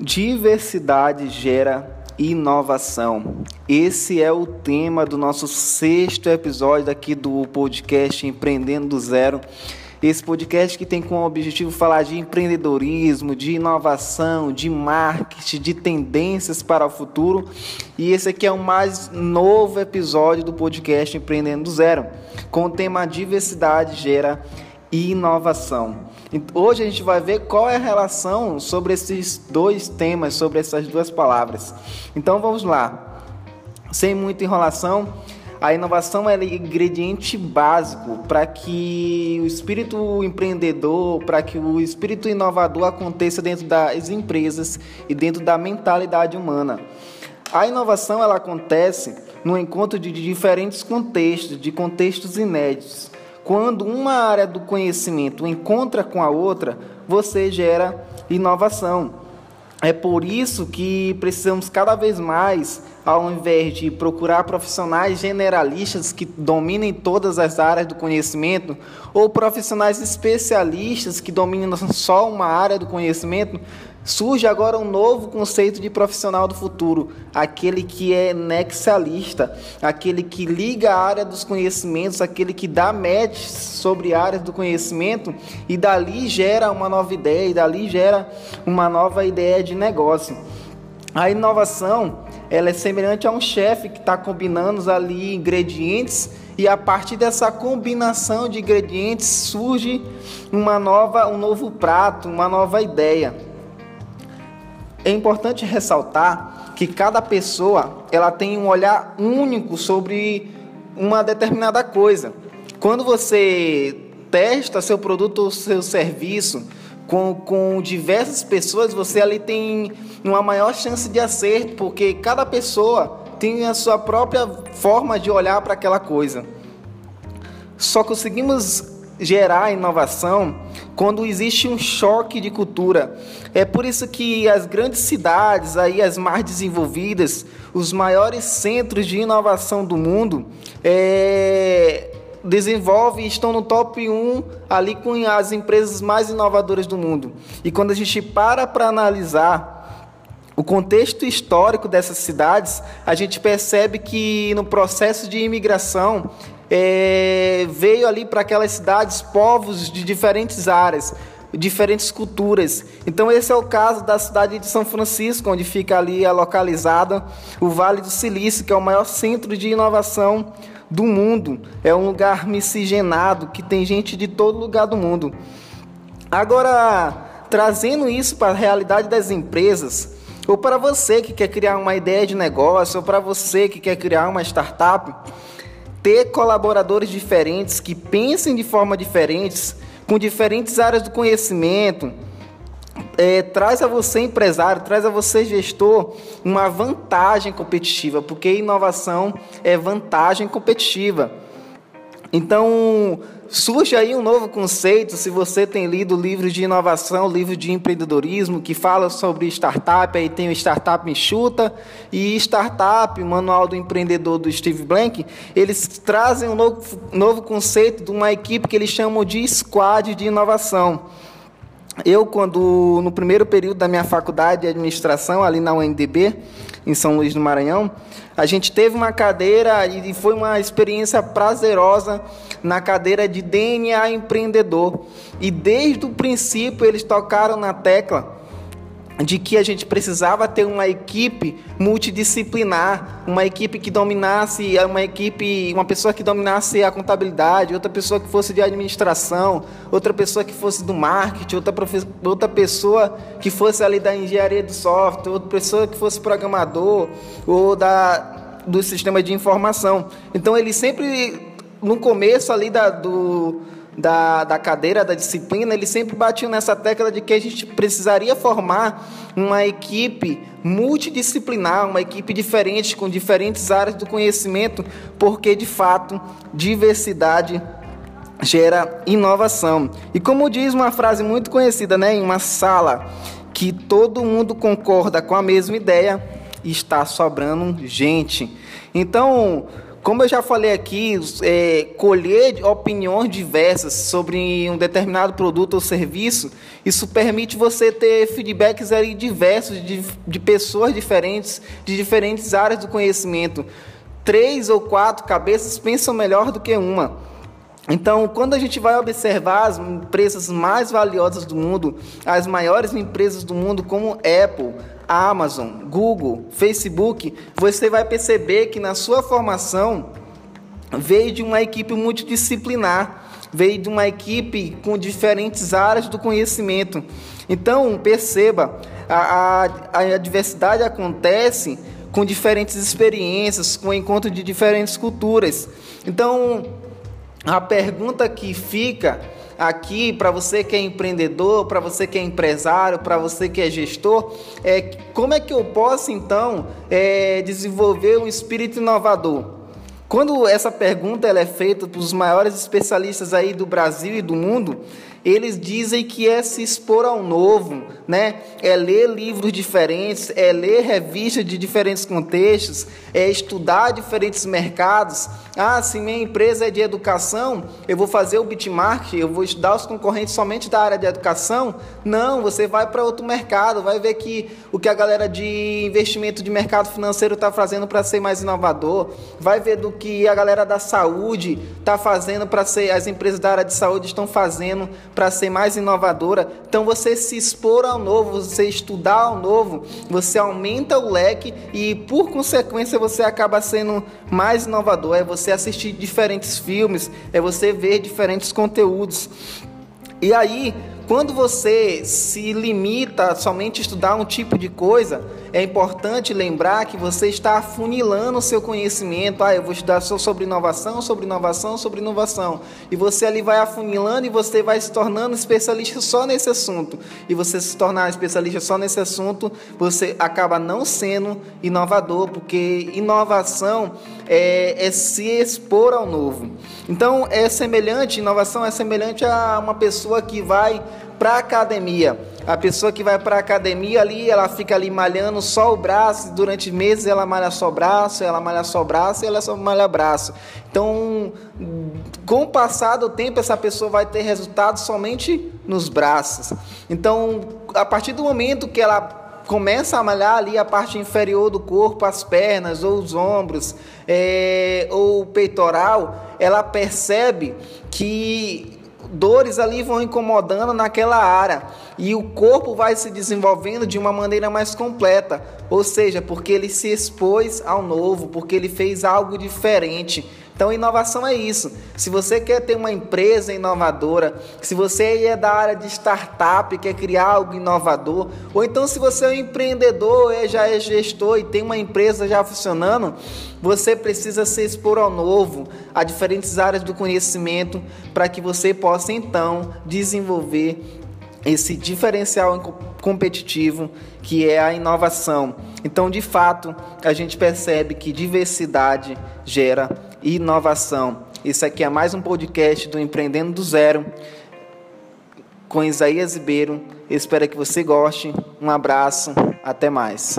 Diversidade gera inovação. Esse é o tema do nosso sexto episódio aqui do podcast Empreendendo do Zero. Esse podcast que tem como objetivo falar de empreendedorismo, de inovação, de marketing, de tendências para o futuro. E esse aqui é o mais novo episódio do podcast Empreendendo do Zero, com o tema Diversidade gera inovação. Hoje a gente vai ver qual é a relação sobre esses dois temas, sobre essas duas palavras. Então vamos lá. Sem muita enrolação, a inovação é ingrediente básico para que o espírito empreendedor, para que o espírito inovador aconteça dentro das empresas e dentro da mentalidade humana. A inovação ela acontece no encontro de diferentes contextos, de contextos inéditos. Quando uma área do conhecimento encontra com a outra, você gera inovação. É por isso que precisamos cada vez mais, ao invés de procurar profissionais generalistas que dominem todas as áreas do conhecimento, ou profissionais especialistas que dominam só uma área do conhecimento, Surge agora um novo conceito de profissional do futuro, aquele que é nexialista, aquele que liga a área dos conhecimentos, aquele que dá match sobre áreas do conhecimento e dali gera uma nova ideia, e dali gera uma nova ideia de negócio. A inovação ela é semelhante a um chefe que está combinando ali ingredientes e a partir dessa combinação de ingredientes surge uma nova, um novo prato, uma nova ideia. É importante ressaltar que cada pessoa ela tem um olhar único sobre uma determinada coisa. Quando você testa seu produto ou seu serviço com, com diversas pessoas, você ali tem uma maior chance de acerto, porque cada pessoa tem a sua própria forma de olhar para aquela coisa. Só conseguimos gerar inovação quando existe um choque de cultura. É por isso que as grandes cidades, aí as mais desenvolvidas, os maiores centros de inovação do mundo, é, desenvolvem e estão no top 1 ali com as empresas mais inovadoras do mundo. E quando a gente para para analisar o contexto histórico dessas cidades, a gente percebe que no processo de imigração é, veio ali para aquelas cidades povos de diferentes áreas, diferentes culturas. Então esse é o caso da cidade de São Francisco, onde fica ali localizada o Vale do Silício, que é o maior centro de inovação do mundo. É um lugar miscigenado que tem gente de todo lugar do mundo. Agora, trazendo isso para a realidade das empresas, ou para você que quer criar uma ideia de negócio, ou para você que quer criar uma startup, ter colaboradores diferentes que pensem de forma diferentes, com diferentes áreas do conhecimento, é, traz a você empresário, traz a você gestor uma vantagem competitiva, porque inovação é vantagem competitiva. Então, surge aí um novo conceito, se você tem lido livros de inovação, livros de empreendedorismo, que fala sobre startup, aí tem o Startup Enxuta e Startup, o Manual do Empreendedor do Steve Blank, eles trazem um novo, novo conceito de uma equipe que eles chamam de squad de inovação. Eu, quando no primeiro período da minha faculdade de administração, ali na UNDB, em São Luís do Maranhão, a gente teve uma cadeira e foi uma experiência prazerosa na cadeira de DNA empreendedor. E desde o princípio eles tocaram na tecla de que a gente precisava ter uma equipe multidisciplinar, uma equipe que dominasse, uma equipe, uma pessoa que dominasse a contabilidade, outra pessoa que fosse de administração, outra pessoa que fosse do marketing, outra, outra pessoa que fosse ali da engenharia de software, outra pessoa que fosse programador ou da do sistema de informação. Então ele sempre no começo ali da, do da, da cadeira, da disciplina, eles sempre batiam nessa tecla de que a gente precisaria formar uma equipe multidisciplinar, uma equipe diferente, com diferentes áreas do conhecimento, porque de fato diversidade gera inovação. E como diz uma frase muito conhecida, né, em uma sala que todo mundo concorda com a mesma ideia, está sobrando gente. Então, Como eu já falei aqui, é, colher opiniões diversas sobre um determinado produto ou serviço, isso permite você ter feedbacks aí diversos de, de pessoas diferentes, de diferentes áreas do conhecimento. Três ou quatro cabeças pensam melhor do que uma. Então, quando a gente vai observar as empresas mais valiosas do mundo, as maiores empresas do mundo, como Apple, Amazon, Google, Facebook, você vai perceber que na sua formação veio de uma equipe multidisciplinar, veio de uma equipe com diferentes áreas do conhecimento. Então, perceba, a, a, a diversidade acontece com diferentes experiências, com o encontro de diferentes culturas. Então, a pergunta que fica aqui para você que é empreendedor, para você que é empresário, para você que é gestor, é como é que eu posso então é, desenvolver um espírito inovador? Quando essa pergunta ela é feita para os maiores especialistas aí do Brasil e do mundo, eles dizem que é se expor ao novo, né? É ler livros diferentes, é ler revistas de diferentes contextos, é estudar diferentes mercados. Ah, se minha empresa é de educação, eu vou fazer o bitmark, eu vou estudar os concorrentes somente da área de educação? Não, você vai para outro mercado, vai ver que o que a galera de investimento de mercado financeiro está fazendo para ser mais inovador, vai ver do que a galera da saúde está fazendo para ser, as empresas da área de saúde estão fazendo para ser mais inovadora. Então você se expor ao novo, você estudar ao novo, você aumenta o leque e por consequência você acaba sendo mais inovador. É você assistir diferentes filmes, é você ver diferentes conteúdos. E aí, quando você se limita somente a estudar um tipo de coisa, é importante lembrar que você está afunilando o seu conhecimento. Ah, eu vou estudar só sobre inovação, sobre inovação, sobre inovação. E você ali vai afunilando e você vai se tornando especialista só nesse assunto. E você se tornar especialista só nesse assunto, você acaba não sendo inovador, porque inovação é, é se expor ao novo. Então, é semelhante, inovação é semelhante a uma pessoa que vai para a academia. A pessoa que vai para a academia ali, ela fica ali malhando só o braço, durante meses ela malha só o braço, ela malha só o braço ela só malha braço. Então, com o passar do tempo, essa pessoa vai ter resultado somente nos braços. Então, a partir do momento que ela começa a malhar ali a parte inferior do corpo, as pernas ou os ombros, é, ou o peitoral, ela percebe que dores ali vão incomodando naquela área e o corpo vai se desenvolvendo de uma maneira mais completa, ou seja, porque ele se expôs ao novo, porque ele fez algo diferente. Então, inovação é isso. Se você quer ter uma empresa inovadora, se você é da área de startup, quer criar algo inovador, ou então se você é um empreendedor, é, já é gestor e tem uma empresa já funcionando, você precisa se expor ao novo, a diferentes áreas do conhecimento, para que você possa então desenvolver esse diferencial competitivo que é a inovação. Então, de fato, a gente percebe que diversidade gera inovação. Isso aqui é mais um podcast do Empreendendo do Zero com Isaías Ribeiro. Espero que você goste. Um abraço, até mais.